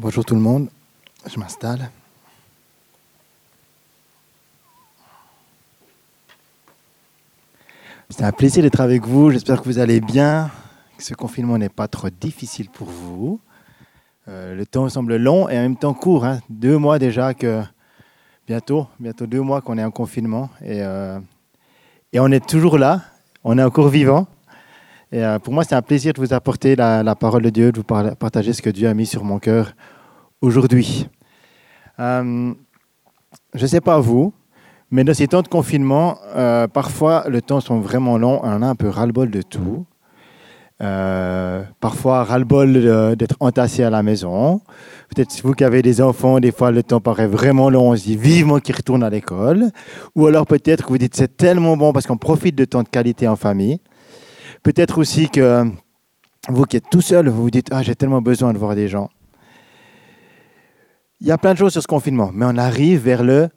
Bonjour tout le monde, je m'installe. C'est un plaisir d'être avec vous, j'espère que vous allez bien, que ce confinement n'est pas trop difficile pour vous. Euh, le temps semble long et en même temps court, hein. deux mois déjà que bientôt, bientôt deux mois qu'on est en confinement et, euh, et on est toujours là, on est encore vivant. Euh, pour moi, c'est un plaisir de vous apporter la, parole de Dieu, de vous partager ce que Dieu a mis sur mon cœur aujourd'hui. Euh, je ne sais pas vous, mais dans ces temps de confinement, euh, parfois le temps sont vraiment long, on a un peu ras-le-bol de tout. Parfois ras-le-bol d'être entassé à la maison. Peut-être vous qui avez des enfants, des fois le temps paraît vraiment long, on se dit vivement qu'ils retournent à l'école. Ou alors peut-être que vous dites c'est tellement bon parce qu'on profite de temps de qualité en famille. Peut-être aussi que vous qui êtes tout seul, vous vous dites Ah, j'ai tellement besoin de voir des gens. Il y a plein de choses sur ce confinement, mais on arrive vers le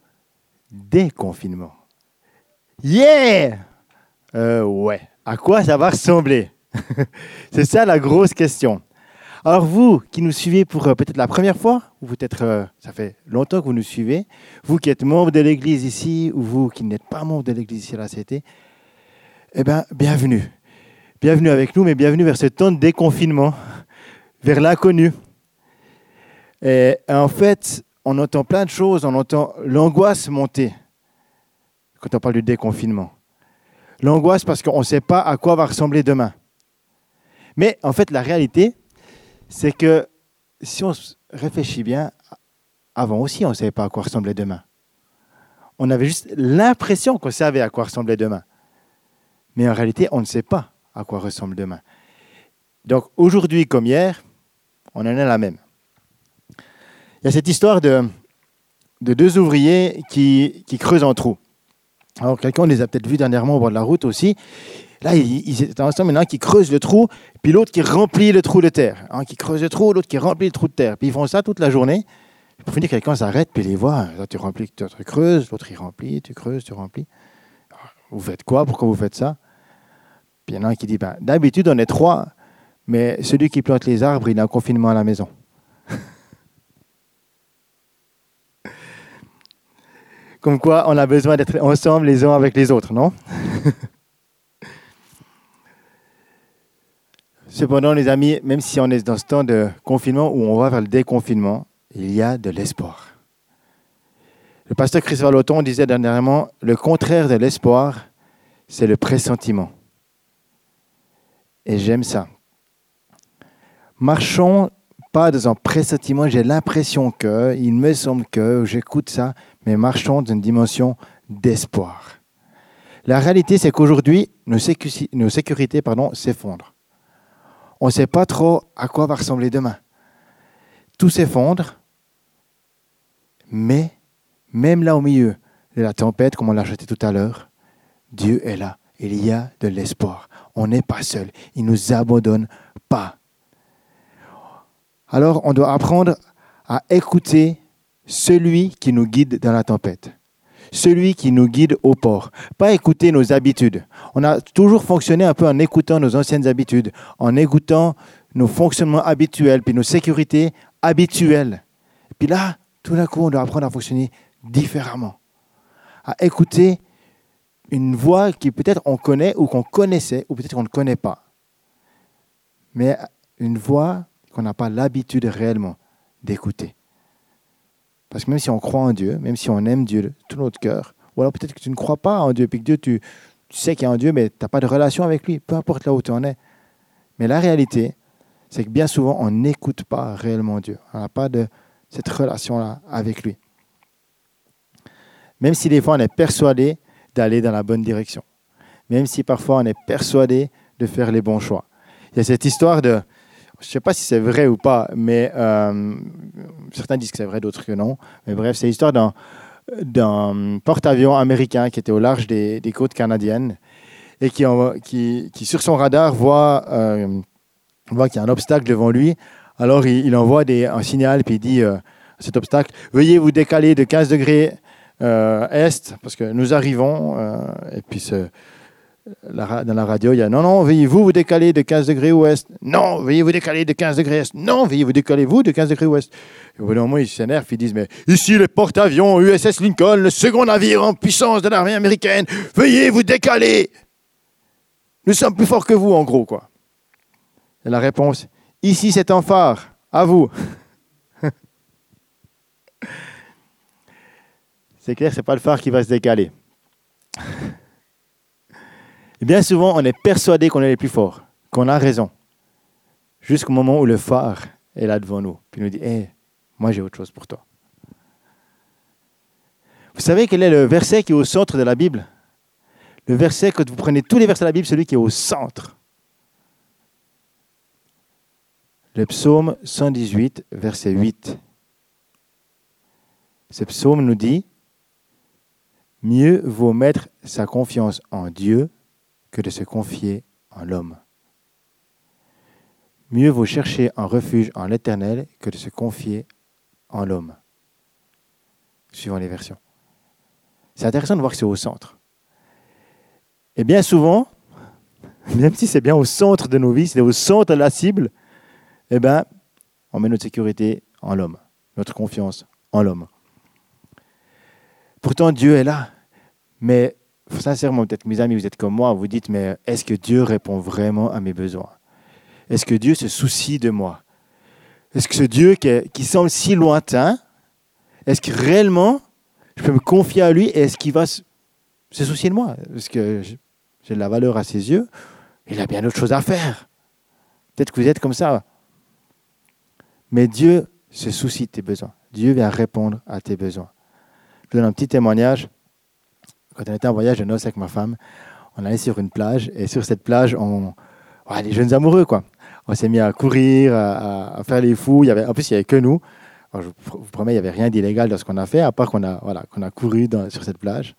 déconfinement. Yeah euh, Ouais. À quoi ça va ressembler? C'est ça la grosse question. Alors vous qui nous suivez pour euh, peut-être la première fois, ou peut-être euh, ça fait longtemps que vous nous suivez, vous qui êtes membre de l'Église ici, ou vous qui n'êtes pas membre de l'Église ici à la CT, eh bien, bienvenue bienvenue avec nous, mais bienvenue vers ce temps de déconfinement, vers l'inconnu. Et en fait, on entend plein de choses, on entend l'angoisse monter quand on parle du déconfinement. L'angoisse parce qu'on ne sait pas à quoi va ressembler demain. Mais en fait, la réalité, c'est que si on réfléchit bien, avant aussi, on ne savait pas à quoi ressemblait demain. On avait juste l'impression qu'on savait à quoi ressemblait demain. Mais en réalité, on ne sait pas à quoi ressemble demain. Donc aujourd'hui comme hier, on en est la même. Il y a cette histoire de, de deux ouvriers qui, creusent un trou. Alors quelqu'un les a peut-être vus dernièrement au bord de la route aussi. Là, ils, étaient ensemble, maintenant qui creuse le trou, puis l'autre qui remplit le trou de terre. Un qui creuse le trou, l'autre qui remplit le trou de terre. Puis ils font ça toute la journée. Pour finir, quelqu'un s'arrête, puis les voit. Là, tu remplis, tu creuses, l'autre il remplit, tu creuses, tu remplis. Vous faites quoi? Pourquoi vous faites ça? Il y en a un qui dit, ben, d'habitude on est trois, mais celui qui plante les arbres, il a un confinement à la maison. Comme quoi, on a besoin d'être ensemble les uns avec les autres, non? Cependant, les amis, même si on est dans ce temps de confinement où on va vers le déconfinement, il y a de l'espoir. Le pasteur Christophe Loton disait dernièrement, le contraire de l'espoir, c'est le pressentiment. Et j'aime ça. Marchons pas dans un pressentiment, j'ai l'impression que, il me semble que, j'écoute ça, mais marchons dans une dimension d'espoir. La réalité, c'est qu'aujourd'hui, nos, sécurités s'effondrent. On ne sait pas trop à quoi va ressembler demain. Tout s'effondre, mais même là au milieu de la tempête, comme on l'a acheté tout à l'heure, Dieu est là. Il y a de l'espoir on n'est pas seul. Il ne nous abandonne pas. Alors on doit apprendre à écouter celui qui nous guide dans la tempête, celui qui nous guide au port, pas écouter nos habitudes. On a toujours fonctionné un peu en écoutant nos anciennes habitudes, en écoutant nos fonctionnements habituels, puis nos sécurités habituelles. Puis là, tout d'un coup, on doit apprendre à fonctionner différemment, à écouter une voix qui peut-être on connaît ou qu'on connaissait ou peut-être qu'on ne connaît pas. Mais une voix qu'on n'a pas l'habitude réellement d'écouter. Parce que même si on croit en Dieu, même si on aime Dieu de tout notre cœur, ou alors peut-être que tu ne crois pas en Dieu, puis que Dieu, tu, sais qu'il y a un Dieu, mais tu n'as pas de relation avec lui, peu importe là où tu en es. Mais la réalité, c'est que bien souvent, on n'écoute pas réellement Dieu. On n'a pas de cette relation-là avec lui. Même si des fois on est persuadé d'aller dans la bonne direction. Même si parfois on est persuadé de faire les bons choix. Il y a cette histoire de, je ne sais pas si c'est vrai ou pas, mais euh, certains disent que c'est vrai, d'autres que non. Mais bref, c'est l'histoire d'un, porte-avions américain qui était au large des, côtes canadiennes et qui, qui, qui, sur son radar, voit, euh, voit qu'il y a un obstacle devant lui. Alors, il, envoie des, un signal, puis il dit euh, cet obstacle, veuillez vous décaler de 15 degrés est, parce que nous arrivons, euh, et puis dans la radio, il y a non, non, veuillez vous vous décaler de 15 degrés ouest. Non, veuillez vous décaler de 15 degrés est. Non, veuillez vous décaler vous de 15 degrés ouest. Et au bout d'un moment, ils s'énervent, ils disent, mais ici, le porte-avions USS Lincoln, le second navire en puissance de l'armée américaine, veuillez vous décaler. Nous sommes plus forts que vous, en gros, quoi. Et la réponse, ici, c'est un phare, à vous. C'est clair, c'est pas le phare qui va se décaler. Et bien souvent, on est persuadé qu'on est les plus forts, qu'on a raison, jusqu'au moment où le phare est là devant nous, puis nous dit Hé, moi j'ai autre chose pour toi. Vous savez quel est le verset qui est au centre de la Bible? Le verset, quand vous prenez tous les versets de la Bible, celui qui est au centre. Le psaume 118, verset 8. Ce psaume nous dit Mieux vaut mettre sa confiance en Dieu que de se confier en l'homme. Mieux vaut chercher un refuge en l'Éternel que de se confier en l'homme, suivant les versions. C'est intéressant de voir que c'est au centre. Et bien souvent, même si c'est bien au centre de nos vies, c'est au centre de la cible, eh bien, on met notre sécurité en l'homme, notre confiance en l'homme. Pourtant, Dieu est là. Mais sincèrement, peut-être mes amis, vous êtes comme moi, vous dites, mais est-ce que Dieu répond vraiment à mes besoins? Est-ce que Dieu se soucie de moi? Est-ce que ce Dieu qui, semble si lointain, est-ce que réellement je peux me confier à lui et est-ce qu'il va se, soucier de moi? Est-ce que j'ai de la valeur à ses yeux Il a bien autre chose à faire. Peut-être que vous êtes comme ça. Mais Dieu se soucie de tes besoins. Dieu vient répondre à tes besoins. Je donne un petit témoignage quand on était en voyage de noces avec ma femme, on allait sur une plage et sur cette plage, on, les jeunes amoureux quoi. On s'est mis à courir, à, faire les fous. En plus, il n'y avait que nous. je vous promets, il n'y avait rien d'illégal dans ce qu'on a fait, à part qu'on a, voilà, a couru sur cette plage.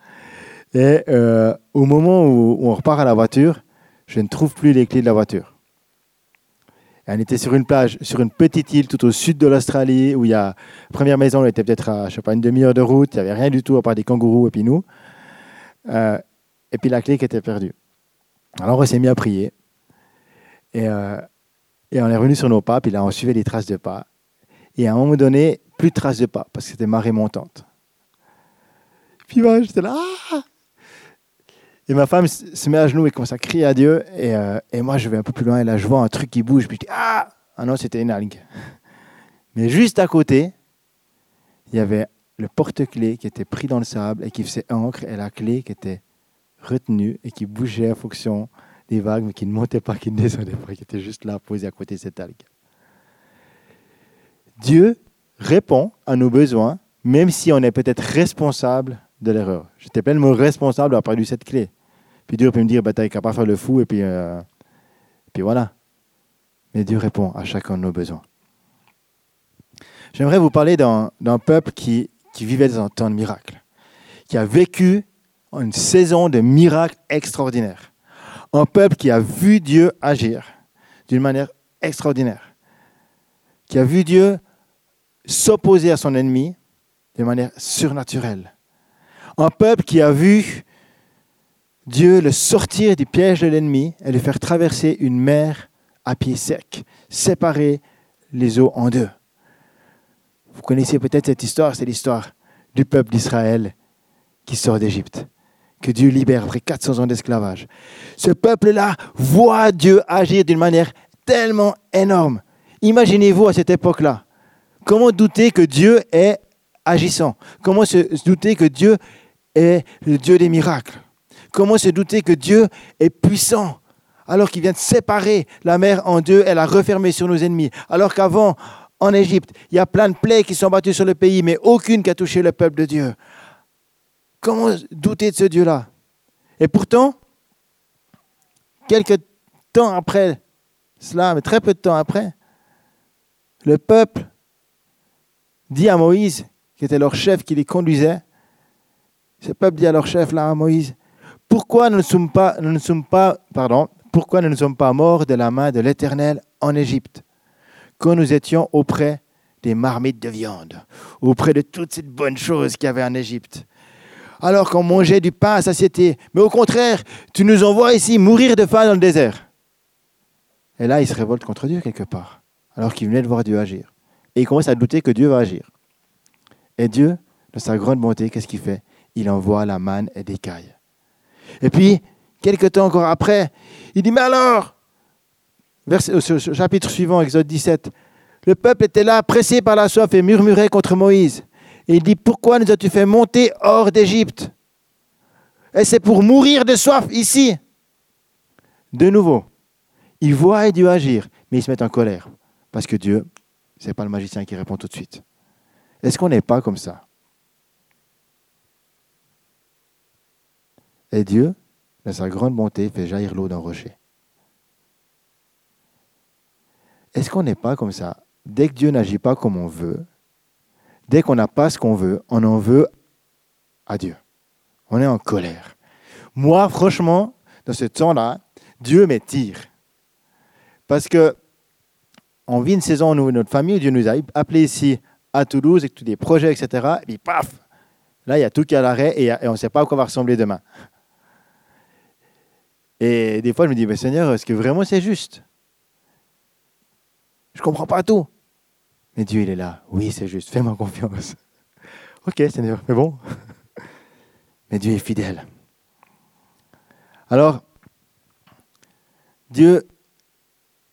Et euh, au moment où, on repart à la voiture, je ne trouve plus les clés de la voiture. On était sur une plage, sur une petite île tout au sud de l'Australie, où il y a première maison, elle était peut-être à je sais pas, une demi-heure de route, il n'y avait rien du tout à part des kangourous et puis nous. Euh, et puis la clé qui était perdue. Alors on s'est mis à prier. Et, euh, et on est revenu sur nos pas, puis là on suivait les traces de pas. Et à un moment donné, plus de traces de pas, parce que c'était marée montante. Puis moi, j'étais là. Ah et ma femme se met à genoux et commence à crier à Dieu. Et, euh, et, moi, je vais un peu plus loin, et là, je vois un truc qui bouge. Puis je dis Ah Ah non, c'était une algue. Mais juste à côté, il y avait le porte-clés qui était pris dans le sable et qui faisait encre et la clé qui était retenue et qui bougeait en fonction des vagues, mais qui ne montait pas, qui ne descendait pas, qui était juste là posé à côté de cette algue. Dieu répond à nos besoins, même si on est peut-être responsable de l'erreur. J'étais pleinement responsable d'avoir perdu cette clé. Puis Dieu peut me dire, bah, t'as qu'à pas faire le fou, et puis, euh, puis voilà. Mais Dieu répond à chacun de nos besoins. J'aimerais vous parler d'un peuple qui qui vivait dans un temps de miracle, qui a vécu une saison de miracles extraordinaires. Un peuple qui a vu Dieu agir d'une manière extraordinaire, qui a vu Dieu s'opposer à son ennemi de manière surnaturelle. Un peuple qui a vu Dieu le sortir du piège de l'ennemi et le faire traverser une mer à pied sec, séparer les eaux en deux. Vous connaissez peut-être cette histoire, c'est l'histoire du peuple d'Israël qui sort d'Égypte, que Dieu libère après 400 ans d'esclavage. Ce peuple-là voit Dieu agir d'une manière tellement énorme. Imaginez-vous à cette époque-là. Comment douter que Dieu est agissant? Comment se douter que Dieu est le Dieu des miracles Comment se douter que Dieu est puissant alors qu'il vient de séparer la mer en deux et la refermer sur nos ennemis Alors qu'avant, en Égypte. Il y a plein de plaies qui sont battues sur le pays, mais aucune qui a touché le peuple de Dieu. Comment douter de ce Dieu-là? Et pourtant, quelques temps après cela, mais très peu de temps après, le peuple dit à Moïse, qui était leur chef qui les conduisait, ce peuple dit à leur chef, là, à Moïse, pourquoi nous ne sommes pas, nous pas morts de la main de l'Éternel en Égypte? Quand nous étions auprès des marmites de viande, auprès de toutes ces bonnes choses qu'il y avait en Égypte. alors qu'on mangeait du pain à satiété. Mais au contraire, tu nous envoies ici mourir de faim dans le désert. Et là, il se révolte contre Dieu quelque part, alors qu'il venait de voir Dieu agir. Et il commence à douter que Dieu va agir. Et Dieu, de sa grande bonté, qu'est-ce qu'il fait? Il envoie la manne et des cailles. Et puis, quelques temps encore après, il dit, mais alors, verset, chapitre suivant, Exode 17, le peuple était là, pressé par la soif, et murmurait contre Moïse. Et il dit, pourquoi nous as-tu fait monter hors d'Égypte? Et c'est pour mourir de soif ici. De nouveau, ils voient Dieu agir, mais ils se mettent en colère. Parce que Dieu, ce n'est pas le magicien qui répond tout de suite. Est-ce qu'on n'est pas comme ça? Et Dieu, dans sa grande bonté, fait jaillir l'eau d'un rocher. Est-ce qu'on n'est pas comme ça? Dès que Dieu n'agit pas comme on veut, dès qu'on n'a pas ce qu'on veut, on en veut à Dieu. On est en colère. Moi, franchement, dans ce temps-là, Dieu m'étire. Parce que on vit une saison où notre famille, Dieu nous a appelés ici à Toulouse, avec tous des projets, etc. Et puis paf, là, il y a tout qui est à l'arrêt et, on ne sait pas à quoi va ressembler demain. Et des fois, je me dis, Seigneur, est-ce que vraiment c'est juste? Je ne comprends pas tout. Mais Dieu, il est là. Oui, c'est juste. Fais-moi confiance. ok, Seigneur, mais bon. mais Dieu est fidèle. Alors, Dieu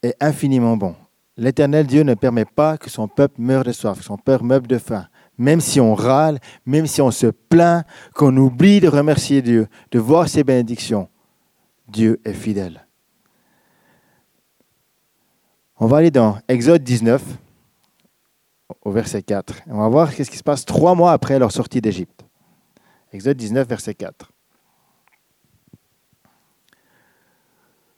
est infiniment bon. L'éternel Dieu ne permet pas que son peuple meure de soif, que son peuple meure de faim. Même si on râle, même si on se plaint, qu'on oublie de remercier Dieu, de voir ses bénédictions, Dieu est fidèle. On va aller dans Exode 19, au verset 4. On va voir ce qui se passe trois mois après leur sortie d'Égypte. Exode 19, verset 4.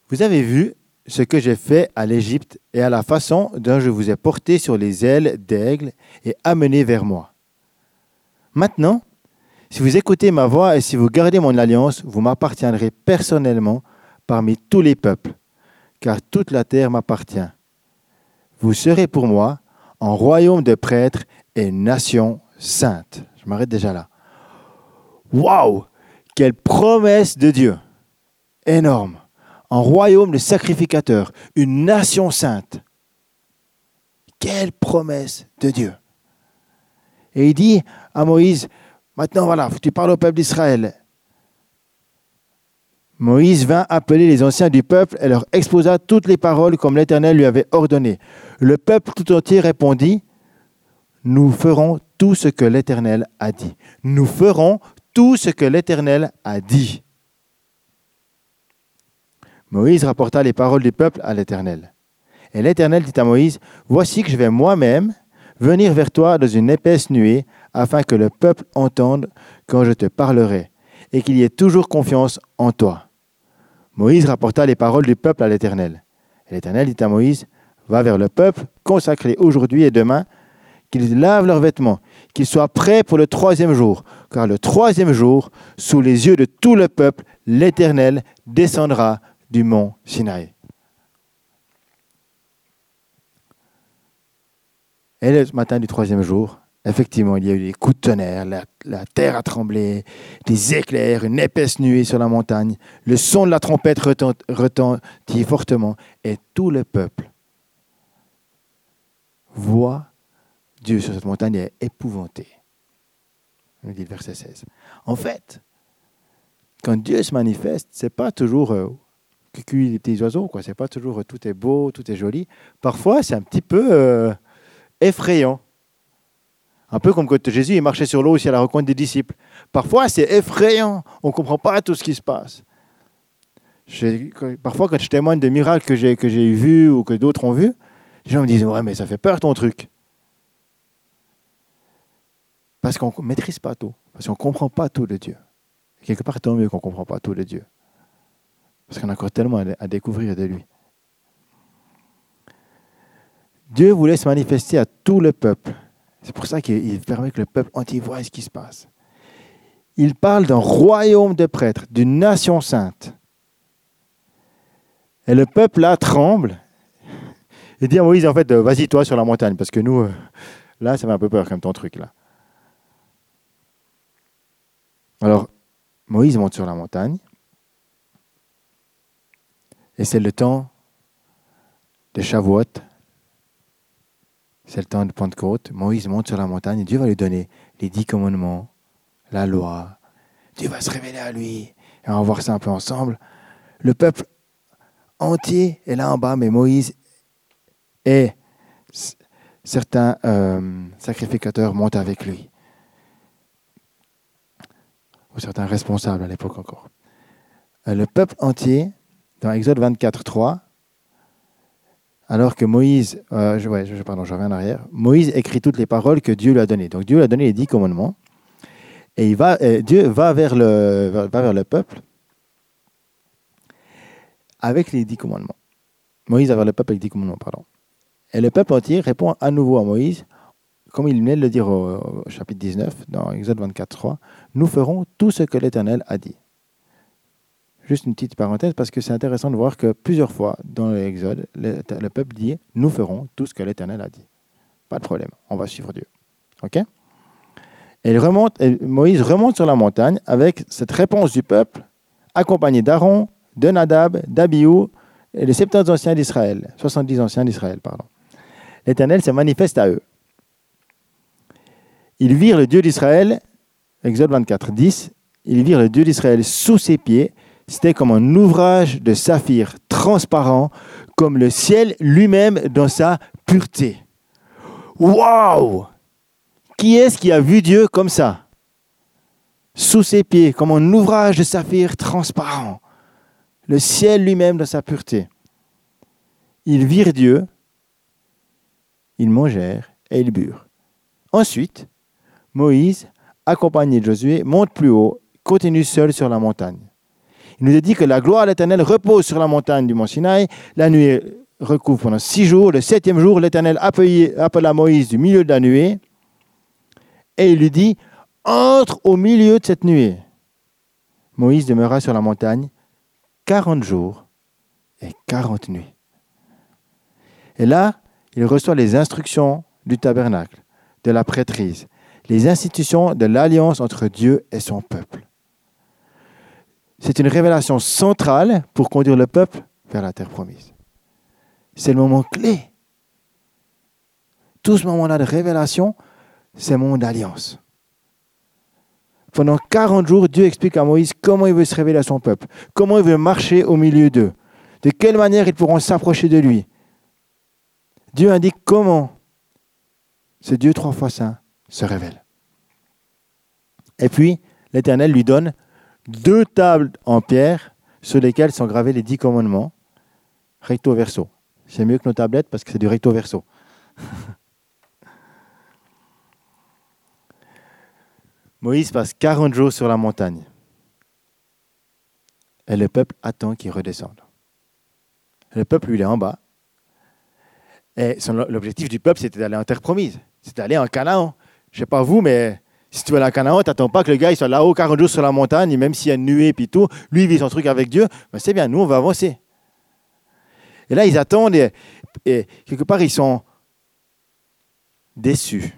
Vous avez vu ce que j'ai fait à l'Égypte et à la façon dont je vous ai porté sur les ailes d'aigle et amené vers moi. Maintenant, si vous écoutez ma voix et si vous gardez mon alliance, vous m'appartiendrez personnellement parmi tous les peuples, car toute la terre m'appartient. Vous serez pour moi un royaume de prêtres et nation sainte. Je m'arrête déjà là. Waouh Quelle promesse de Dieu Énorme un royaume de sacrificateurs, une nation sainte. Quelle promesse de Dieu. Et il dit à Moïse, maintenant voilà, tu parles au peuple d'Israël. Moïse vint appeler les anciens du peuple et leur exposa toutes les paroles comme l'Éternel lui avait ordonné. Le peuple tout entier répondit, nous ferons tout ce que l'Éternel a dit. Nous ferons tout ce que l'Éternel a dit. Moïse rapporta les paroles du peuple à l'Éternel. Et l'Éternel dit à Moïse, Voici que je vais moi-même venir vers toi dans une épaisse nuée, afin que le peuple entende quand je te parlerai, et qu'il y ait toujours confiance en toi. Moïse rapporta les paroles du peuple à l'Éternel. L'Éternel dit à Moïse, Va vers le peuple, consacré aujourd'hui et demain, qu'ils lavent leurs vêtements, qu'ils soient prêts pour le troisième jour, car le troisième jour, sous les yeux de tout le peuple, l'Éternel descendra du mont Sinaï. Et le matin du troisième jour, effectivement, il y a eu des coups de tonnerre, la, terre a tremblé, des éclairs, une épaisse nuée sur la montagne, le son de la trompette retentit fortement, et tout le peuple voit Dieu sur cette montagne et est épouvanté. nous dit le verset 16. En fait, quand Dieu se manifeste, ce n'est pas toujours euh, les petits oiseaux. Quoi. C'est pas toujours tout est beau, tout est joli. Parfois, c'est un petit peu euh, effrayant. Un peu comme quand Jésus est marchait sur l'eau aussi à la rencontre des disciples. Parfois, c'est effrayant. On ne comprend pas tout ce qui se passe. Parfois, quand je témoigne de miracles que j'ai, que j'ai vus ou que d'autres ont vus, les gens me disent Ouais, mais ça fait peur ton truc. Parce qu'on ne maîtrise pas tout. Parce qu'on ne comprend pas tout de Dieu. quelque part, tant mieux qu'on ne comprend pas tout de Dieu. Parce qu'on a encore tellement à découvrir de lui. Dieu voulait se manifester à tout le peuple. C'est pour ça qu'il permet que le peuple entier voit ce qui se passe. Il parle d'un royaume de prêtres, d'une nation sainte. Et le peuple là tremble. Il dit à Moïse, en fait, vas-y toi sur la montagne, parce que nous, euh, là, ça fait un peu peur comme ton truc là. Alors, Moïse monte sur la montagne. Et c'est le temps de Shavuot. C'est le temps de Pentecôte. Moïse monte sur la montagne et Dieu va lui donner les dix commandements, la loi. Dieu va se révéler à lui. Et on va voir ça un peu ensemble. Le peuple entier est là en bas, mais Moïse et certains euh, sacrificateurs montent avec lui. Ou certains responsables à l'époque encore. Euh, le peuple entier, dans Exode 24, 3, alors que Moïse, euh, je, pardon, je reviens en arrière, Moïse écrit toutes les paroles que Dieu lui a données. Donc Dieu lui a donné les dix commandements. Et il va, Dieu va vers, le, va vers le peuple avec les dix commandements. Moïse va vers le peuple avec les dix commandements, pardon. Et le peuple entier répond à nouveau à Moïse, comme il venait de le dire au, chapitre 19, dans Exode 24, 3, Nous ferons tout ce que l'Éternel a dit. Juste une petite parenthèse, parce que c'est intéressant de voir que plusieurs fois dans l'Exode, le, le peuple dit Nous ferons tout ce que l'Éternel a dit. Pas de problème, on va suivre Dieu. OK? Et, remonte, Moïse remonte sur la montagne avec cette réponse du peuple, accompagné d'Aaron, de Nadab, d'Abiou et les 70 anciens d'Israël, 70 anciens d'Israël, pardon l'Éternel se manifeste à eux. Ils virent le Dieu d'Israël, Exode 24, 10, ils virent le Dieu d'Israël sous ses pieds, c'était comme un ouvrage de saphir transparent, comme le ciel lui-même dans sa pureté. Waouh Qui est-ce qui a vu Dieu comme ça? Sous ses pieds, comme un ouvrage de saphir transparent. Le ciel lui-même dans sa pureté. Ils virent Dieu ils mangèrent et ils burent. Ensuite, Moïse, accompagné de Josué, monte plus haut, continue seul sur la montagne. Il nous a dit que la gloire de l'Éternel repose sur la montagne du mont Sinaï. La nuée recouvre pendant six jours. Le septième jour, l'Éternel appela Moïse du milieu de la nuée et il lui dit Entre au milieu de cette nuée. Moïse demeura sur la montagne quarante jours et quarante nuits. Et là, il reçoit les instructions du tabernacle, de la prêtrise, les institutions de l'alliance entre Dieu et son peuple. C'est une révélation centrale pour conduire le peuple vers la terre promise. C'est le moment clé. Tout ce moment-là de révélation, c'est le moment d'alliance. Pendant 40 jours, Dieu explique à Moïse comment il veut se révéler à son peuple, comment il veut marcher au milieu d'eux, de quelle manière ils pourront s'approcher de lui, Dieu indique comment ce Dieu trois fois saint se révèle. Et puis, l'Éternel lui donne deux tables en pierre sur lesquelles sont gravés les dix commandements, recto verso. C'est mieux que nos tablettes parce que c'est du recto verso. Moïse passe 40 jours sur la montagne. Et le peuple attend qu'il redescende. Le peuple, lui, il est en bas. Et l'objectif du peuple, c'était d'aller en terre promise. C'était d'aller en Canaan. Je ne sais pas vous, mais si tu veux aller en Canaan, tu n'attends pas que le gars il soit là-haut 40 jours sur la montagne, même s'il y a une nuée et tout. Lui, il vit son truc avec Dieu. Mais c'est bien, nous, on va avancer. Et là, ils attendent et, quelque part, ils sont déçus,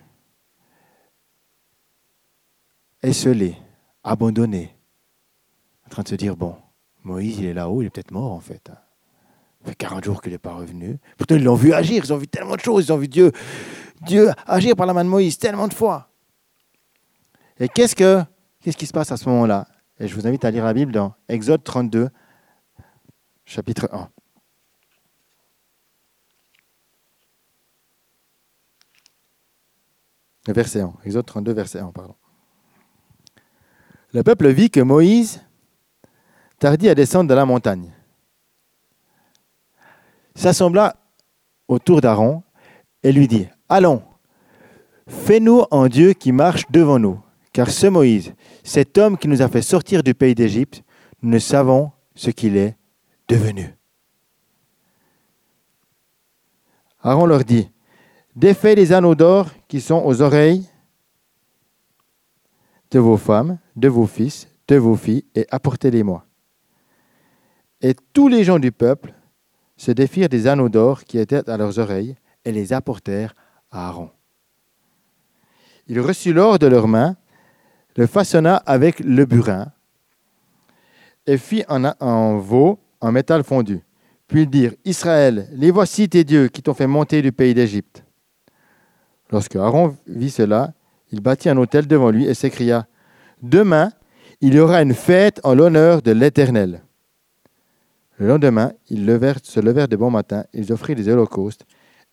esselés, abandonnés, en train de se dire, bon, Moïse, il est là-haut, il est peut-être mort en fait. Ça fait 40 jours qu'il n'est pas revenu. Pourtant, ils l'ont vu agir, ils ont vu tellement de choses, ils ont vu Dieu, Dieu agir par la main de Moïse tellement de fois. Et qu'est-ce, que, qu'est-ce qui se passe à ce moment-là? Et je vous invite à lire la Bible dans Exode 32, chapitre 1. Le verset 1. Exode 32, verset 1, pardon. Le peuple vit que Moïse tardit à descendre de la montagne s'assembla autour d'Aaron et lui dit, Allons, fais-nous un Dieu qui marche devant nous, car ce Moïse, cet homme qui nous a fait sortir du pays d'Égypte, nous ne savons ce qu'il est devenu. Aaron leur dit, Défaites les anneaux d'or qui sont aux oreilles de vos femmes, de vos fils, de vos filles, et apportez-les-moi. Et tous les gens du peuple se défirent des anneaux d'or qui étaient à leurs oreilles et les apportèrent à Aaron. Il reçut l'or de leurs mains, le façonna avec le burin et fit en, veau en métal fondu. Puis dire Israël, les voici tes dieux qui t'ont fait monter du pays d'Égypte. Lorsque Aaron vit cela, il bâtit un autel devant lui et s'écria Demain, il y aura une fête en l'honneur de l'Éternel. Le lendemain, ils se levèrent de bon matin, ils offrirent des holocaustes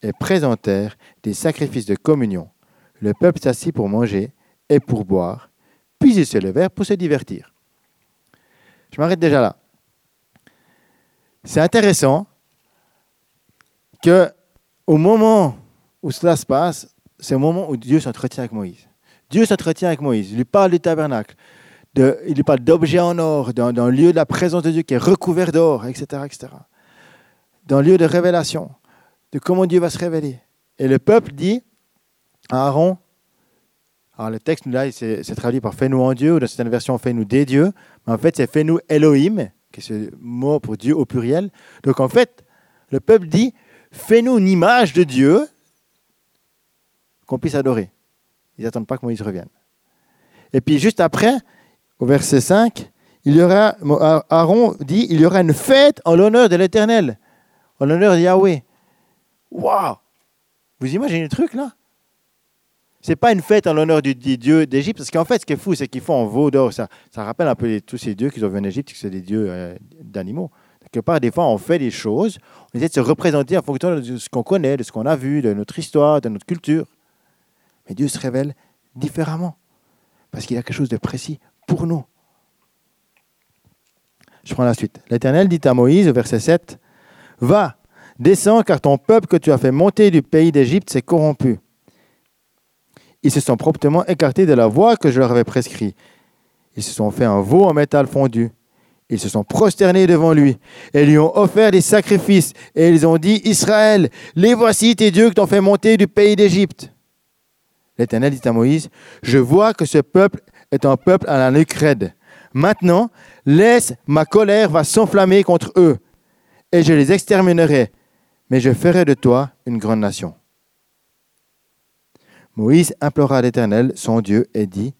et présentèrent des sacrifices de communion. Le peuple s'assit pour manger et pour boire, puis ils se levèrent pour se divertir. Je m'arrête déjà là. C'est intéressant que au moment où cela se passe, c'est au moment où Dieu s'entretient avec Moïse. Dieu s'entretient avec Moïse, il lui parle du tabernacle, il lui parle d'objets en or, le lieu de la présence de Dieu qui est recouvert d'or, etc., etc. Le lieu de révélation, de comment Dieu va se révéler. Et le peuple dit à Aaron, alors le texte là, c'est traduit par fais-nous en Dieu, ou dans certaines versions fais-nous des dieux, mais en fait c'est fais-nous Elohim, qui est ce mot pour Dieu au pluriel. Donc en fait, le peuple dit fais-nous une image de Dieu qu'on puisse adorer. Ils n'attendent pas que Moïse revienne. Et puis juste après, au verset 5, il y aura, Aaron dit, il y aura une fête en l'honneur de l'Éternel, en l'honneur de Yahweh. Waouh Vous imaginez le truc là? C'est pas une fête en l'honneur du, dieu d'Égypte, parce qu'en fait, ce qui est fou, c'est qu'ils font en veau. Ça, rappelle un peu tous ces dieux qui ont venus en Égypte, que c'est des dieux euh, d'animaux. Quelque part, des fois, on fait des choses, on essaie de se représenter en fonction de ce qu'on connaît, de ce qu'on a vu, de notre histoire, de notre culture. Mais Dieu se révèle différemment, parce qu'il a quelque chose de précis pour nous. Je prends la suite. L'Éternel dit à Moïse, au verset 7, Va, descends, car ton peuple que tu as fait monter du pays d'Égypte s'est corrompu. Ils se sont promptement écartés de la voie que je leur avais prescrite. Ils se sont fait un veau en métal fondu. Ils se sont prosternés devant lui et lui ont offert des sacrifices. Et ils ont dit, Israël, les voici tes dieux qui t'ont fait monter du pays d'Égypte. L'Éternel dit à Moïse, je vois que ce peuple est un peuple à la nuque raide. Maintenant, laisse ma colère va s'enflammer contre eux, et je les exterminerai, mais je ferai de toi une grande nation. Moïse implora l'Éternel, son Dieu, et dit,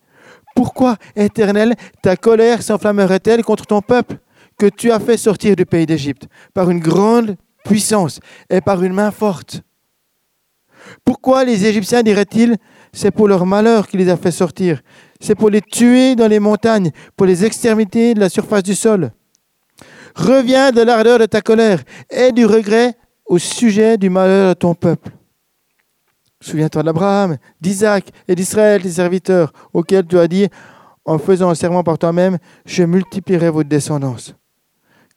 Pourquoi, Éternel, ta colère s'enflammerait-elle contre ton peuple que tu as fait sortir du pays d'Égypte par une grande puissance et par une main forte? Pourquoi les Égyptiens diraient-ils, c'est pour leur malheur qu'il les a fait sortir. C'est pour les tuer dans les montagnes, pour les exterminer de la surface du sol? Reviens de l'ardeur de ta colère et du regret au sujet du malheur de ton peuple. Souviens-toi d'Abraham, d'Isaac et d'Israël, tes serviteurs, auxquels tu as dit, en faisant un serment par toi-même, je multiplierai vos descendances,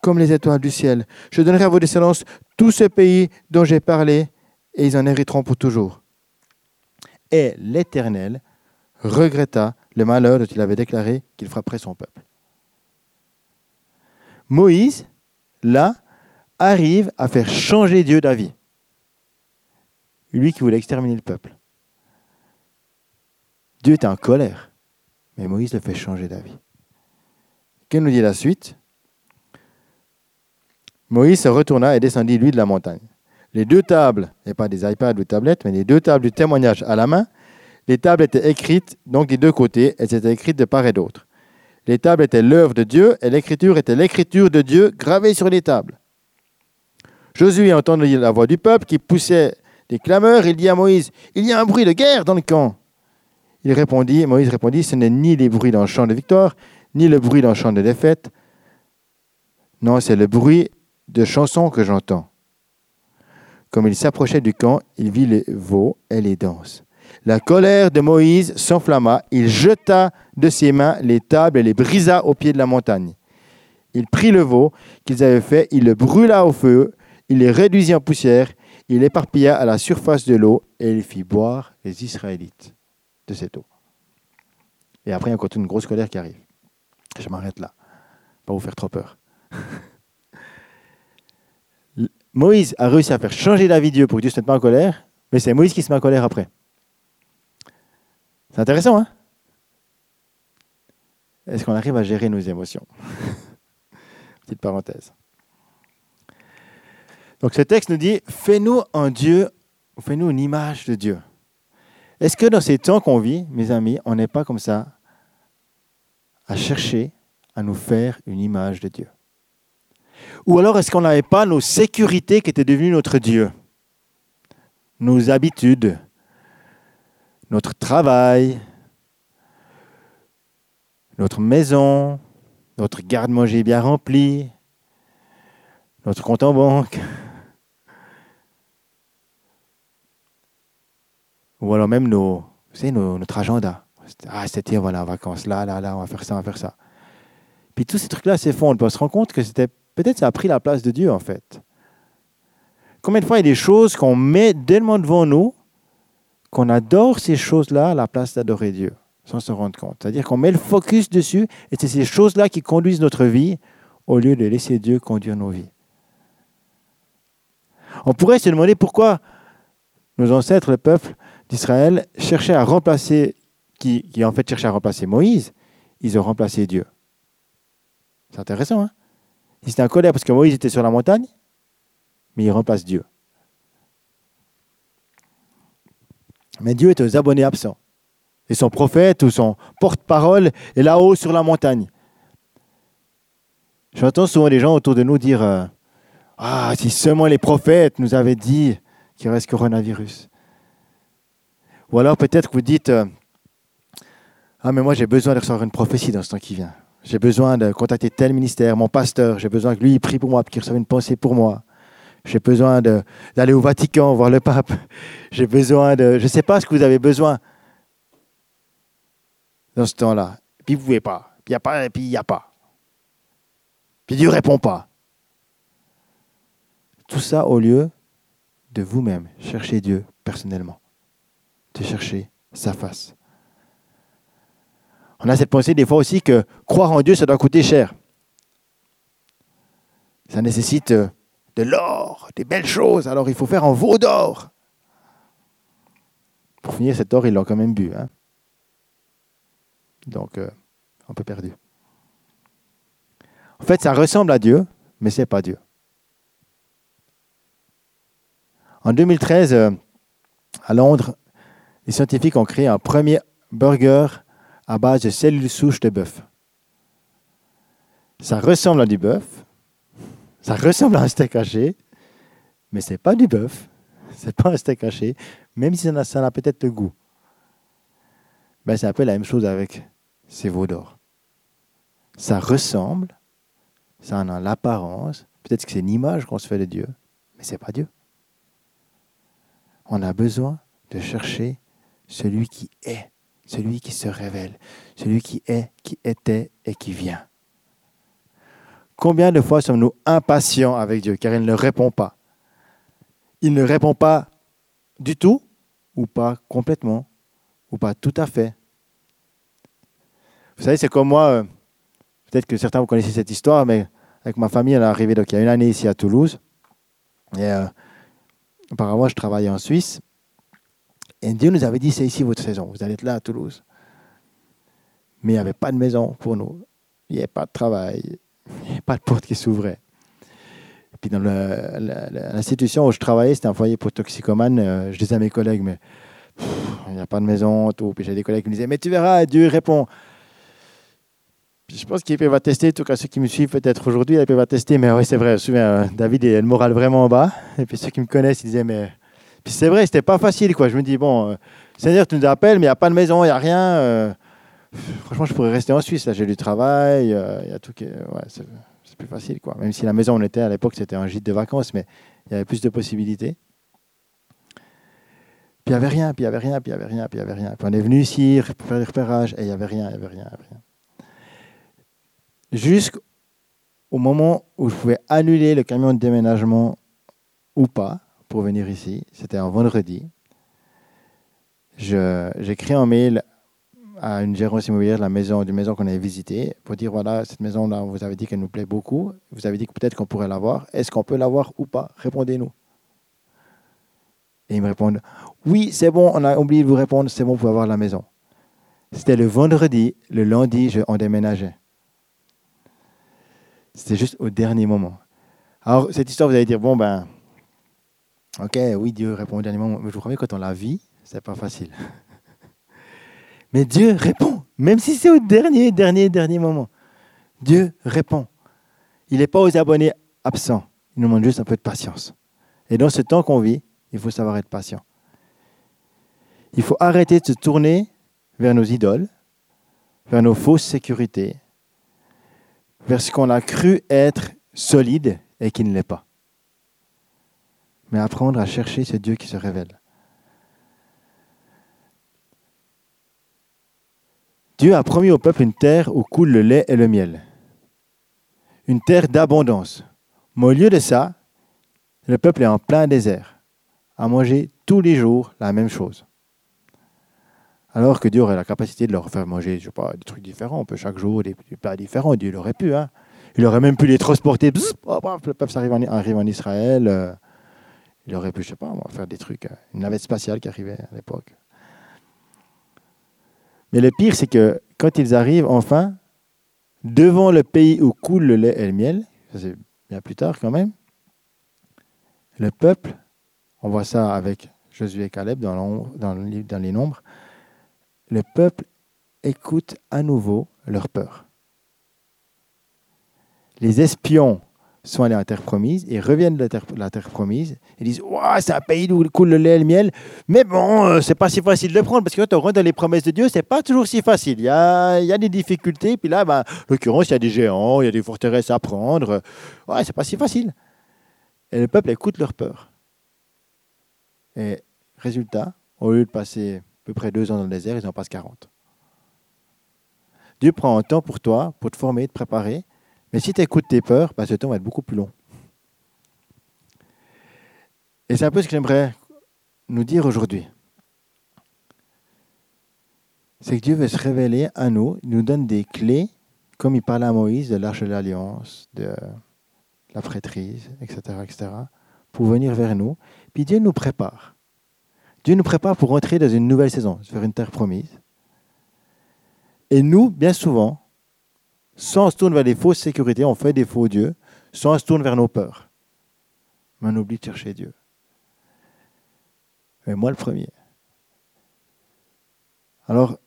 comme les étoiles du ciel. Je donnerai à vos descendances tout ce pays dont j'ai parlé, et ils en hériteront pour toujours. Et l'Éternel regretta le malheur dont il avait déclaré qu'il frapperait son peuple. Moïse, là, arrive à faire changer Dieu d'avis. Lui qui voulait exterminer le peuple. Dieu était en colère, mais Moïse le fait changer d'avis. Que nous dit la suite? Moïse se retourna et descendit, lui, de la montagne les deux tables, et pas des iPads ou tablettes, mais les deux tables du témoignage à la main, les tables étaient écrites donc des deux côtés, elles étaient écrites de part et d'autre. Les tables étaient l'œuvre de Dieu et l'écriture était l'écriture de Dieu gravée sur les tables. Josué entendit la voix du peuple qui poussait des clameurs. Il dit à Moïse Il y a un bruit de guerre dans le camp. Il répondit, Moïse répondit Ce n'est ni les bruits d'un chant de victoire, ni le bruit d'un chant de défaite. Non, c'est le bruit de chansons que j'entends. Comme il s'approchait du camp, il vit les veaux et les danses. La colère de Moïse s'enflamma, il jeta de ses mains les tables et les brisa au pied de la montagne. Il prit le veau qu'ils avaient fait, il le brûla au feu, il les réduisit en poussière, il l'éparpilla à la surface de l'eau et il fit boire les Israélites de cette eau. Et après, il y a encore une grosse colère qui arrive. Je m'arrête là, pas vous faire trop peur. Moïse a réussi à faire changer la vie de Dieu pour que Dieu se mette pas en colère, mais c'est Moïse qui se met en colère après. C'est intéressant, hein? Est-ce qu'on arrive à gérer nos émotions? Petite parenthèse. Donc ce texte nous dit, fais-nous un Dieu, fais-nous une image de Dieu. Est-ce que dans ces temps qu'on vit, mes amis, on n'est pas comme ça à chercher à nous faire une image de Dieu? Ou alors est-ce qu'on n'avait pas nos sécurités qui étaient devenues notre Dieu? Nos habitudes, notre travail, notre maison, notre garde-manger bien rempli, notre compte en banque. Ou alors même nos, vous savez, notre agenda. Ah, c'était voilà, en vacances, là, là, là, on va faire ça, on va faire ça. Puis tous ces trucs-là s'effondrent. On se rend compte que c'était peut-être ça a pris la place de Dieu, en fait. Combien de fois il y a des choses qu'on met tellement devant nous qu'on adore ces choses-là à la place d'adorer Dieu, sans se rendre compte. C'est-à-dire qu'on met le focus dessus et c'est ces choses-là qui conduisent notre vie au lieu de laisser Dieu conduire nos vies. On pourrait se demander pourquoi nos ancêtres, le peuple d'Israël, cherchaient à remplacer, qui, en fait cherchaient à remplacer Moïse, ils ont remplacé Dieu. C'est intéressant, hein Ils en colère parce que Moïse était sur la montagne, mais ils remplacent Dieu. Mais Dieu est aux abonnés absents. Et son prophète ou son porte-parole est là-haut sur la montagne. J'entends souvent des gens autour de nous dire euh, ah, si seulement les prophètes nous avaient dit qu'il reste coronavirus. Ou alors peut-être que vous dites euh, Ah, mais moi j'ai besoin de recevoir une prophétie dans ce temps qui vient. J'ai besoin de contacter tel ministère, mon pasteur, j'ai besoin que lui prie pour moi, qu'il reçoive une pensée pour moi. J'ai besoin d'aller au Vatican voir le pape. J'ai besoin de. Je ne sais pas ce que vous avez besoin dans ce temps-là. Puis vous ne pouvez pas. Puis il n'y a pas. Puis il n'y a pas. Puis Dieu ne répond pas. Tout ça au lieu de vous-même chercher Dieu personnellement, de chercher sa face. On a cette pensée des fois aussi que croire en Dieu, ça doit coûter cher. Ça nécessite euh, de l'or, des belles choses, alors il faut faire un veau d'or. Pour finir, cet or, ils l'ont quand même bu. Hein. Donc, euh, un peu perdu. En fait, ça ressemble à Dieu, mais ce n'est pas Dieu. En 2013, euh, à Londres, les scientifiques ont créé un premier burger à base de cellules souches de bœuf. Ça ressemble à du bœuf, ça ressemble à un steak haché, mais ce n'est pas du bœuf, ce n'est pas un steak haché, même si ça a, peut-être le goût. Ben, c'est un peu la même chose avec ces veaux d'or. Ça ressemble, ça en a l'apparence, peut-être que c'est une image qu'on se fait de Dieu, mais ce n'est pas Dieu on a besoin de chercher celui qui est, celui qui se révèle, celui qui est, qui était et qui vient. Combien de fois sommes-nous impatients avec Dieu car il ne répond pas? Il ne répond pas du tout ou pas complètement ou pas tout à fait. Vous savez, c'est comme moi, euh, peut-être que certains vous connaissez cette histoire, mais avec ma famille, on est arrivé donc, il y a une année ici à Toulouse. Et euh, Apparemment, je travaillais en Suisse. Et Dieu nous avait dit, c'est ici votre saison, vous allez être là à Toulouse. Mais il n'y avait pas de maison pour nous. Il n'y avait pas de travail. Il n'y avait pas de porte qui s'ouvrait. Puis dans l'institution où je travaillais, c'était un foyer pour toxicomanes. Euh, je disais à mes collègues, mais il n'y a pas de maison, tout. Puis j'ai des collègues qui me disaient, mais tu verras, Dieu répond je pense qu'il va tester, en tout cas ceux qui me suivent peut-être aujourd'hui, il va tester, mais oui, c'est vrai, je me souviens, euh, David, il a le moral vraiment bas. Et puis ceux qui me connaissent, ils disaient, mais. C'est vrai, c'était pas facile, quoi. Je me dis, bon, euh, Seigneur, tu nous appelles, mais il n'y a pas de maison, il n'y a rien. Euh, franchement, je pourrais rester en Suisse, là, j'ai du travail, il y a tout qui. Ouais, c'est plus facile, quoi. Même si la maison on était à l'époque, c'était un gîte de vacances, mais il y avait plus de possibilités. Puis il n'y avait rien, puis il n'y avait rien, puis il n'y avait rien, puis il n'y avait rien. Puis on est venu ici faire des repérages, et il n'y avait rien, il n'y avait rien, il n'y avait rien jusqu'au moment où je pouvais annuler le camion de déménagement ou pas pour venir ici. C'était un vendredi. J'écris un mail à une gérance immobilière de la maison, du maison qu'on avait visitée pour dire voilà, cette maison-là, vous avez dit qu'elle nous plaît beaucoup. Vous avez dit que peut-être qu'on pourrait l'avoir. Est-ce qu'on peut l'avoir ou pas? Répondez-nous. Et ils me répondent oui, c'est bon, on a oublié de vous répondre, c'est bon, vous pouvez avoir la maison. C'était le vendredi, le lundi, je, on déménageait. C'était juste au dernier moment. Alors, cette histoire, vous allez dire, bon, ben, ok, oui, Dieu répond au dernier moment. Mais je vous promets, quand on la vit, c'est pas facile. Mais Dieu répond. Même si c'est au dernier, dernier, dernier moment. Dieu répond. Il n'est pas aux abonnés absents. Il nous demande juste un peu de patience. Et dans ce temps qu'on vit, il faut savoir être patient. Il faut arrêter de se tourner vers nos idoles, vers nos fausses sécurités, vers ce qu'on a cru être solide et qui ne l'est pas. Mais apprendre à chercher ce Dieu qui se révèle. Dieu a promis au peuple une terre où coule le lait et le miel. Une terre d'abondance. Mais au lieu de ça, le peuple est en plein désert, à manger tous les jours la même chose. Alors que Dieu aurait la capacité de leur faire manger, je sais pas, des trucs différents, on peut chaque jour des, plats différents. Dieu l'aurait pu, hein. Il aurait même pu les transporter. le peuple arrive en, arrive en Israël. Euh, il aurait pu, je sais pas, faire des trucs. Euh, une navette spatiale qui arrivait à l'époque. Mais le pire, c'est que quand ils arrivent enfin devant le pays où coule le lait et le miel, c'est bien plus tard quand même, le peuple, on voit ça avec Josué et Caleb dans les nombres, le peuple écoute à nouveau leur peur. Les espions sont allés la terre promise et reviennent de la terre, promise et disent c'est un pays où coule le lait et le miel, mais bon, euh, c'est pas si facile de prendre parce que quand on rentre dans les promesses de Dieu, c'est pas toujours si facile. Il y a, y a des difficultés, puis là, bah, en l'occurrence, il y a des géants, il y a des forteresses à prendre. Ouais, c'est pas si facile. Et le peuple écoute leur peur. Et résultat, au lieu de passer à peu près deux ans dans le désert, ils en passent 40. Dieu prend un temps pour toi, pour te former, te préparer. Mais si tu écoutes tes peurs, bah, ce temps va être beaucoup plus long. Et c'est un peu ce que j'aimerais nous dire aujourd'hui. C'est que Dieu veut se révéler à nous, il nous donne des clés, comme il parlait à Moïse de l'arche de l'alliance, de la prêtrise, etc., etc., pour venir vers nous. Puis Dieu nous prépare. Dieu nous prépare pour entrer dans une nouvelle saison, vers une terre promise. Et nous, bien souvent, soit on se tourne vers des fausses sécurités, on fait des faux dieux, soit on se tourne vers nos peurs. Mais on oublie de chercher Dieu. Mais moi le premier. Alors,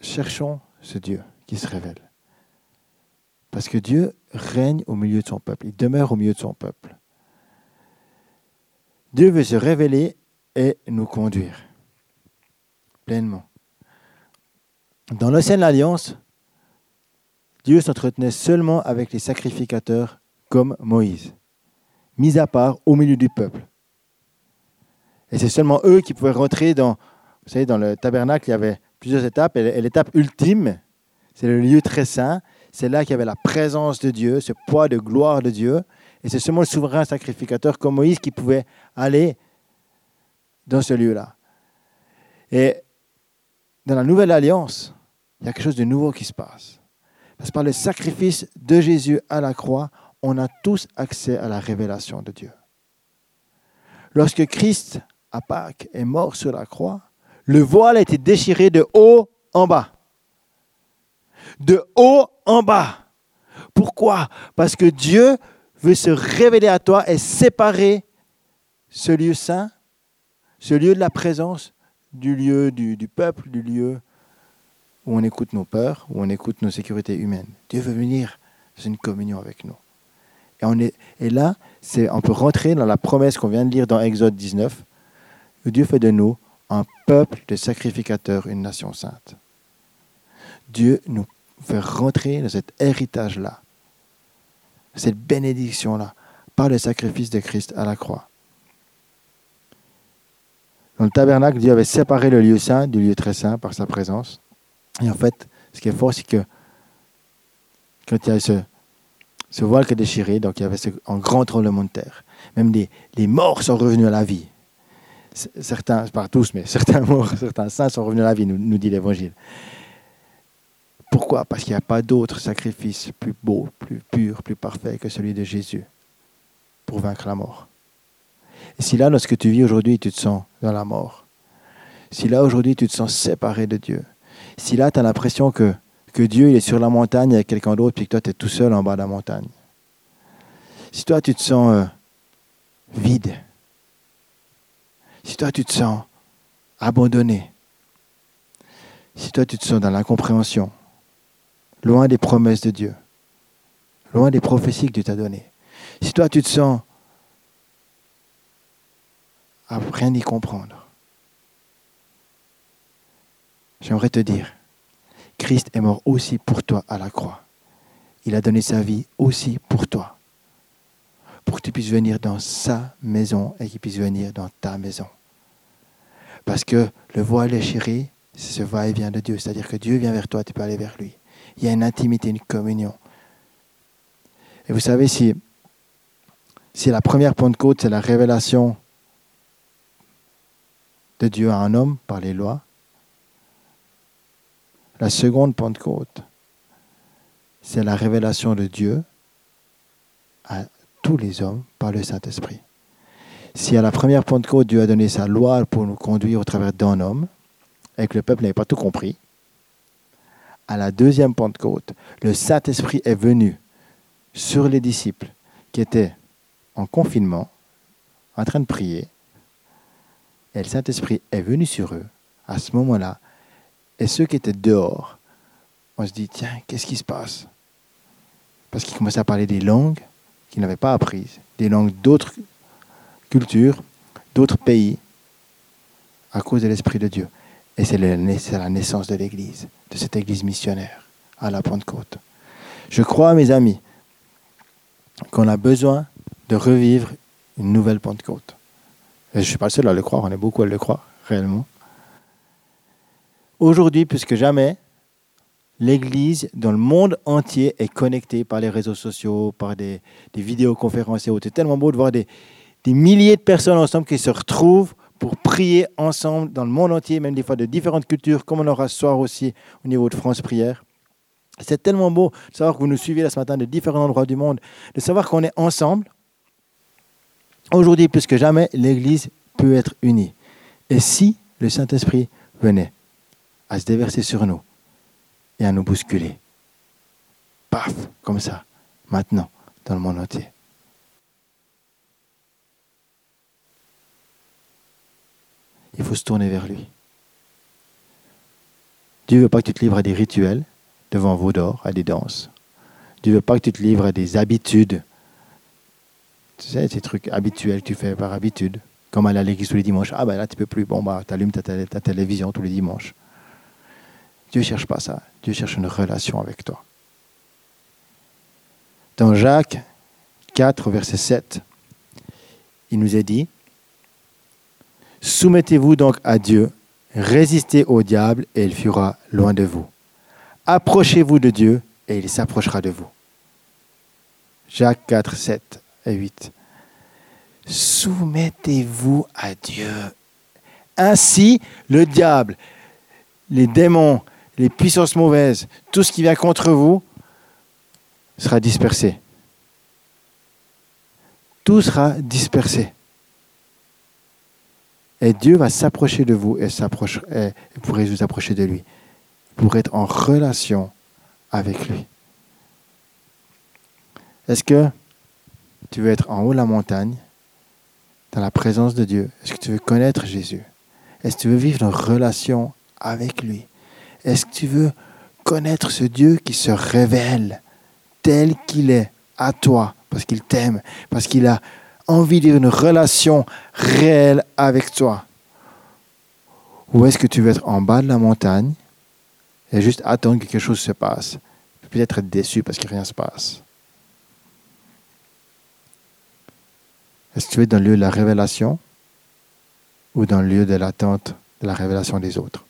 cherchons ce Dieu qui se révèle. Parce que Dieu règne au milieu de son peuple, il demeure au milieu de son peuple. Dieu veut se révéler et nous conduire pleinement. Dans l'ancienne alliance, Dieu s'entretenait seulement avec les sacrificateurs comme Moïse, mis à part au milieu du peuple. Et c'est seulement eux qui pouvaient rentrer dans, vous savez, dans le tabernacle, il y avait plusieurs étapes, et l'étape ultime, c'est le lieu très saint, c'est là qu'il y avait la présence de Dieu, ce poids de gloire de Dieu. Et c'est seulement le souverain sacrificateur comme Moïse qui pouvait aller dans ce lieu-là. Et dans la nouvelle alliance, il y a quelque chose de nouveau qui se passe. Parce par le sacrifice de Jésus à la croix, on a tous accès à la révélation de Dieu. Lorsque Christ, à Pâques, est mort sur la croix, le voile a été déchiré de haut en bas de haut en bas. Pourquoi? Parce que Dieu veut se révéler à toi et séparer ce lieu saint, ce lieu de la présence, du lieu du, peuple, du lieu où on écoute nos peurs, où on écoute nos sécurités humaines. Dieu veut venir dans une communion avec nous. Et, on est, là, c'est, on peut rentrer dans la promesse qu'on vient de lire dans Exode 19, où Dieu fait de nous un peuple de sacrificateurs, une nation sainte. Dieu nous faire rentrer dans cet héritage-là, cette bénédiction-là, par le sacrifice de Christ à la croix. Dans le tabernacle, Dieu avait séparé le lieu saint du lieu très saint par sa présence. Et en fait, ce qui est fort, c'est que quand il y a ce, ce voile qui est déchiré, donc il y avait un grand tremblement de terre. Même les, les morts sont revenus à la vie. Certains, pas tous, mais certains morts, certains saints sont revenus à la vie, nous, nous dit l'Évangile. Pourquoi? Parce qu'il n'y a pas d'autre sacrifice plus beau, plus pur, plus parfait que celui de Jésus pour vaincre la mort. Et si là, lorsque tu vis aujourd'hui, tu te sens dans la mort, si là, aujourd'hui, tu te sens séparé de Dieu, si là, tu as l'impression que, Dieu est sur la montagne avec quelqu'un d'autre, puis que toi, tu es tout seul en bas de la montagne, si toi, tu te sens euh, vide, si toi, tu te sens abandonné, si toi tu te sens dans l'incompréhension, loin des promesses de Dieu, loin des prophéties que Dieu t'a données, si toi tu te sens à rien y comprendre, j'aimerais te dire, Christ est mort aussi pour toi à la croix. Il a donné sa vie aussi pour toi, pour que tu puisses venir dans sa maison et qu'il puisse venir dans ta maison. Parce que le voile est chéri, c'est ce va-et-vient de Dieu. C'est-à-dire que Dieu vient vers toi, tu peux aller vers lui. Il y a une intimité, une communion. Et vous savez, si, si la première Pentecôte, c'est la révélation de Dieu à un homme par les lois, la seconde Pentecôte, c'est la révélation de Dieu à tous les hommes par le Saint-Esprit. Si à la première Pentecôte, Dieu a donné sa loi pour nous conduire au travers d'un homme, et que le peuple n'avait pas tout compris, à la deuxième Pentecôte, le Saint-Esprit est venu sur les disciples qui étaient en confinement, en train de prier, et le Saint-Esprit est venu sur eux à ce moment-là, et ceux qui étaient dehors, on se dit, tiens, qu'est-ce qui se passe? Parce qu'ils commençaient à parler des langues qu'ils n'avaient pas apprises, des langues d'autres cultures, d'autres pays, à cause de l'Esprit de Dieu. Et c'est la naissance de l'Église, de cette Église missionnaire à la Pentecôte. Je crois, mes amis, qu'on a besoin de revivre une nouvelle Pentecôte. Et je ne suis pas le seul à le croire, on est beaucoup à le croire, réellement. Aujourd'hui, plus que jamais, l'Église dans le monde entier est connectée par les réseaux sociaux, par des, vidéoconférences et autres. C'est tellement beau de voir des, des milliers de personnes ensemble qui se retrouvent pour prier ensemble dans le monde entier, même des fois de différentes cultures, comme on aura ce soir aussi au niveau de France Prière. C'est tellement beau de savoir que vous nous suivez là ce matin de différents endroits du monde, de savoir qu'on est ensemble. Aujourd'hui, plus que jamais, l'Église peut être unie. Et si le Saint-Esprit venait? À se déverser sur nous et à nous bousculer, paf, comme ça, maintenant, dans le monde entier. il faut se tourner vers lui. Dieu ne veut pas que tu te livres à des rituels devant vos d'or, à des danses. Dieu ne veut pas que tu te livres à des habitudes. Tu sais, ces trucs habituels que tu fais par habitude. Comme aller à l'église tous les dimanches. Ah ben là, tu peux plus. Bon, bah, tu allumes ta, ta, télévision tous les dimanches. Dieu ne cherche pas ça. Dieu cherche une relation avec toi. Dans Jacques 4, verset 7, il nous est dit, Soumettez-vous donc à Dieu, résistez au diable et il fuira loin de vous. Approchez-vous de Dieu et il s'approchera de vous. Jacques 4, 7 et 8. Soumettez-vous à Dieu. Ainsi, le diable, les démons, les puissances mauvaises, tout ce qui vient contre vous sera dispersé. Tout sera dispersé. Et Dieu va s'approcher de vous et, et pourrait vous approcher de lui, pour être en relation avec lui. Est-ce que tu veux être en haut de la montagne, dans la présence de Dieu? Est-ce que tu veux connaître Jésus? Est-ce que tu veux vivre une relation avec lui? Est-ce que tu veux connaître ce Dieu qui se révèle tel qu'il est à toi, parce qu'il t'aime, parce qu'il a envie d'une relation réelle avec toi? Ou est-ce que tu veux être en bas de la montagne et juste attendre que quelque chose se passe? Peut-être être déçu parce que rien ne se passe. Est-ce que tu es dans le lieu de la révélation ou dans le lieu de l'attente de la révélation des autres?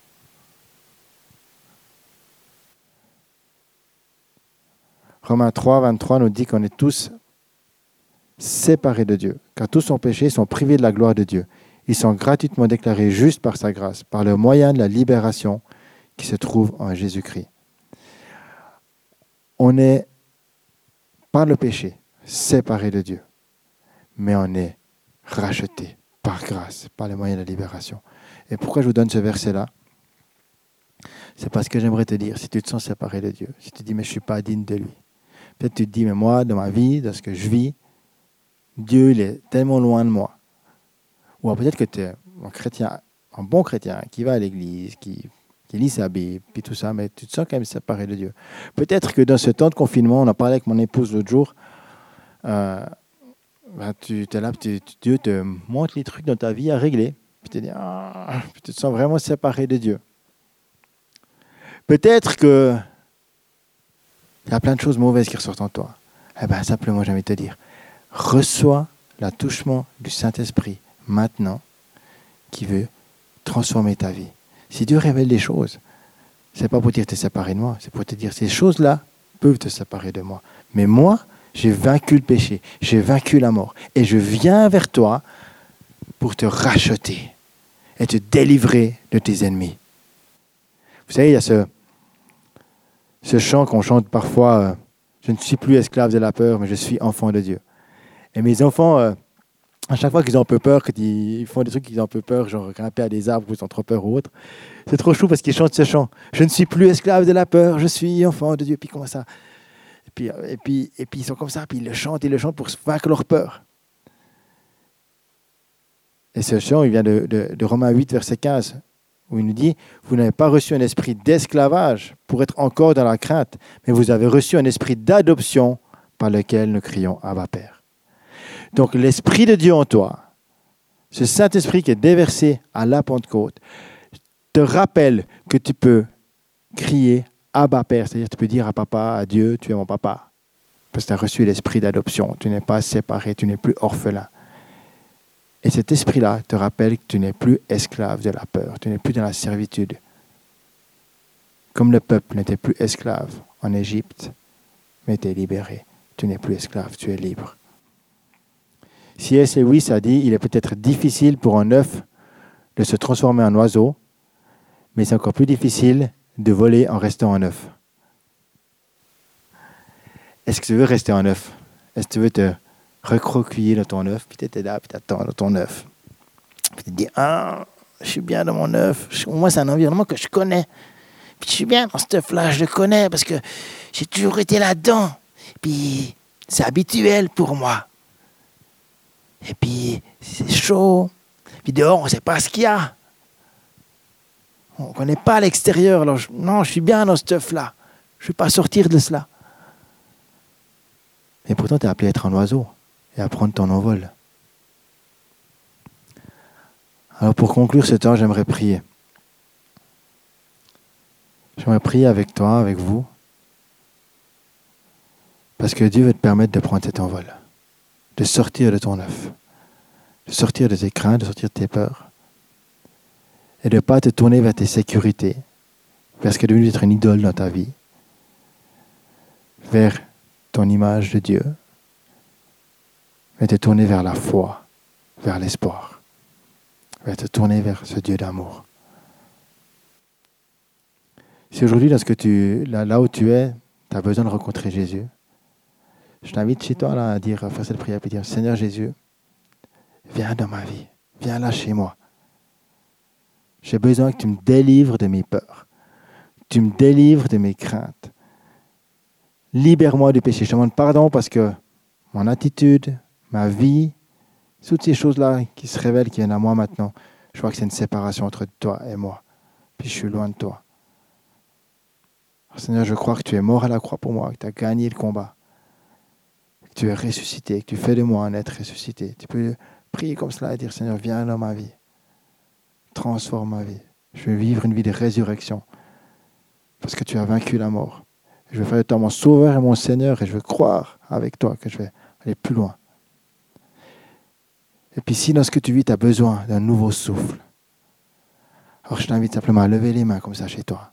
Romains 3, 23 nous dit qu'on est tous séparés de Dieu, car tous sont péchés sont privés de la gloire de Dieu. Ils sont gratuitement déclarés justes par sa grâce, par le moyen de la libération qui se trouve en Jésus-Christ. On est, par le péché, séparé de Dieu, mais on est racheté par grâce, par le moyen de la libération. Et pourquoi je vous donne ce verset-là? C'est parce que j'aimerais te dire, si tu te sens séparé de Dieu, si tu te dis, mais je ne suis pas digne de lui, peut-être tu te dis, mais moi, dans ma vie, dans ce que je vis, Dieu, il est tellement loin de moi. Ou peut-être que tu es un chrétien, un bon chrétien, qui va à l'église, qui, lit sa Bible, puis tout ça, mais tu te sens quand même séparé de Dieu. Peut-être que dans ce temps de confinement, on a parlé avec mon épouse l'autre jour, euh, ben, tu es là, Dieu te montre les trucs dans ta vie à régler, puis tu dis, ah, tu te sens vraiment séparé de Dieu. Peut-être que il y a plein de choses mauvaises qui ressortent en toi. Eh bien, simplement, j'ai envie de te dire, reçois l'attouchement du Saint-Esprit maintenant qui veut transformer ta vie. Si Dieu révèle des choses, c'est pas pour dire te séparer de moi, c'est pour te dire ces choses-là peuvent te séparer de moi. Mais moi, j'ai vaincu le péché, j'ai vaincu la mort, et je viens vers toi pour te racheter et te délivrer de tes ennemis. Vous savez, il y a ce, ce chant qu'on chante parfois, euh, je ne suis plus esclave de la peur, mais je suis enfant de Dieu. Et mes enfants, euh, à chaque fois qu'ils ont un peu peur, quand ils font des trucs qu'ils ont un peu peur, genre grimper à des arbres ou ils ont trop peur ou autre, c'est trop chou parce qu'ils chantent ce chant. Je ne suis plus esclave de la peur, je suis enfant de Dieu. Puis comment ça? Et puis, et, puis, et puis ils sont comme ça, puis ils le chantent, ils le chantent pour vaincre leur peur. Et ce chant, il vient de, de, de Romains 8, verset 15, où il nous dit, vous n'avez pas reçu un esprit d'esclavage pour être encore dans la crainte, mais vous avez reçu un esprit d'adoption par lequel nous crions Abba Père. Donc l'Esprit de Dieu en toi, ce Saint-Esprit qui est déversé à la Pentecôte, te rappelle que tu peux crier Abba Père, c'est-à-dire tu peux dire à papa, à Dieu, tu es mon papa. Parce que tu as reçu l'esprit d'adoption, tu n'es pas séparé, tu n'es plus orphelin. Et cet esprit-là te rappelle que tu n'es plus esclave de la peur, tu n'es plus dans la servitude. Comme le peuple n'était plus esclave en Égypte, mais était libéré. Tu n'es plus esclave, tu es libre. C.S. Lewis a dit il est peut-être difficile pour un œuf de se transformer en oiseau, mais c'est encore plus difficile de voler en restant un œuf. Est-ce que tu veux rester un œuf? Est-ce que tu veux te recroquiller dans ton œuf, puis tu là, puis tu attends dans ton œuf Puis tu te dis Ah, je suis bien dans mon œuf. Moi, c'est un environnement que je connais. Puis je suis bien dans ce œuf-là, je le connais parce que j'ai toujours été là-dedans. Puis c'est habituel pour moi. Et puis, c'est chaud. Puis dehors, on ne sait pas ce qu'il y a. On ne connaît pas l'extérieur. Alors, non, je suis bien dans ce stuff-là. Je ne vais pas sortir de cela. Et pourtant, tu es appelé à être un oiseau et à prendre ton envol. Alors, pour conclure ce temps, j'aimerais prier. J'aimerais prier avec toi, avec vous. Parce que Dieu veut te permettre de prendre cet envol de sortir de ton œuf, de sortir de tes craintes, de sortir de tes peurs, et de ne pas te tourner vers tes sécurités, vers ce qui est devenu être une idole dans ta vie, vers ton image de Dieu, mais te tourner vers la foi, vers l'espoir, vers te tourner vers ce Dieu d'amour. Si aujourd'hui, là où tu es, tu as besoin de rencontrer Jésus, je t'invite chez toi là, à dire, à faire cette prière, et dire Seigneur Jésus, viens dans ma vie, viens là chez moi. J'ai besoin que tu me délivres de mes peurs, tu me délivres de mes craintes. Libère-moi du péché. Je te demande pardon parce que mon attitude, ma vie, toutes ces choses-là qui se révèlent, qui viennent à moi maintenant, je vois que c'est une séparation entre toi et moi. Puis je suis loin de toi. Seigneur, je crois que tu es mort à la croix pour moi, que tu as gagné le combat que tu es ressuscité, que tu fais de moi un être ressuscité. Tu peux prier comme cela et dire Seigneur, viens dans ma vie. Transforme ma vie. Je veux vivre une vie de résurrection. Parce que tu as vaincu la mort. Je veux faire de toi mon sauveur et mon Seigneur et je veux croire avec toi que je vais aller plus loin. Et puis si dans ce que tu vis, tu as besoin d'un nouveau souffle, alors je t'invite simplement à lever les mains comme ça chez toi.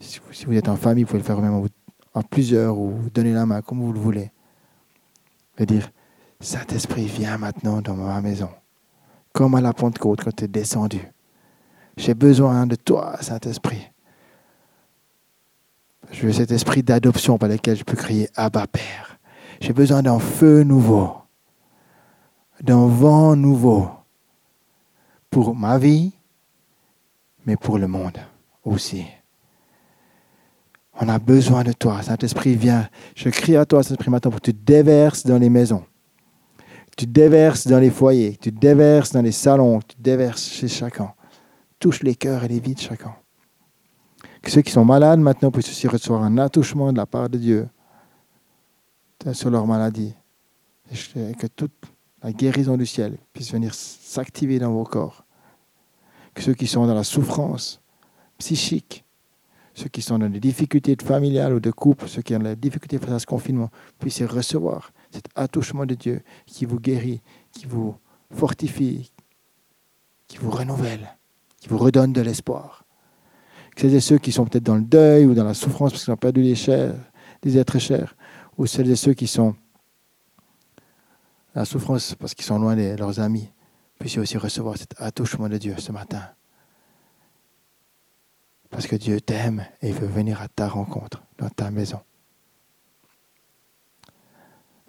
Si vous, êtes en famille, vous pouvez le faire même en plusieurs ou donner la main comme vous le voulez et dire, Saint-Esprit, viens maintenant dans ma maison, comme à la Pentecôte quand tu es descendu. J'ai besoin de toi, Saint-Esprit. Je veux cet esprit d'adoption par lequel je peux crier Abba Père. J'ai besoin d'un feu nouveau, d'un vent nouveau pour ma vie, mais pour le monde aussi. On a besoin de toi. Saint-Esprit, viens. Je crie à toi, Saint-Esprit, maintenant pour que tu déverses dans les maisons. Tu déverses dans les foyers. Tu déverses dans les salons. Tu déverses chez chacun. Touche les cœurs et les vies de chacun. Que ceux qui sont malades maintenant puissent aussi recevoir un attouchement de la part de Dieu sur leur maladie. Que toute la guérison du ciel puisse venir s'activer dans vos corps. Que ceux qui sont dans la souffrance psychique, ceux qui sont dans des difficultés familiales ou de couple, ceux qui ont des difficultés face à ce confinement, puissent recevoir cet attouchement de Dieu qui vous guérit, qui vous fortifie, qui vous renouvelle, qui vous redonne de l'espoir. Que celles et ceux qui sont peut-être dans le deuil ou dans la souffrance parce qu'ils ont perdu des, chers, des êtres chers, ou celles et ceux qui sont la souffrance parce qu'ils sont loin de leurs amis, puissent aussi recevoir cet attouchement de Dieu ce matin. Parce que Dieu t'aime et veut venir à ta rencontre, dans ta maison.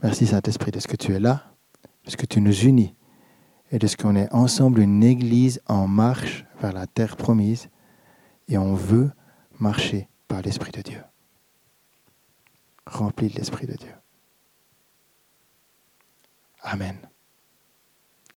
Merci Saint-Esprit de ce que tu es là, de ce que tu nous unis et de ce qu'on est ensemble une église en marche vers la terre promise et on veut marcher par l'Esprit de Dieu. Rempli de l'Esprit de Dieu. Amen.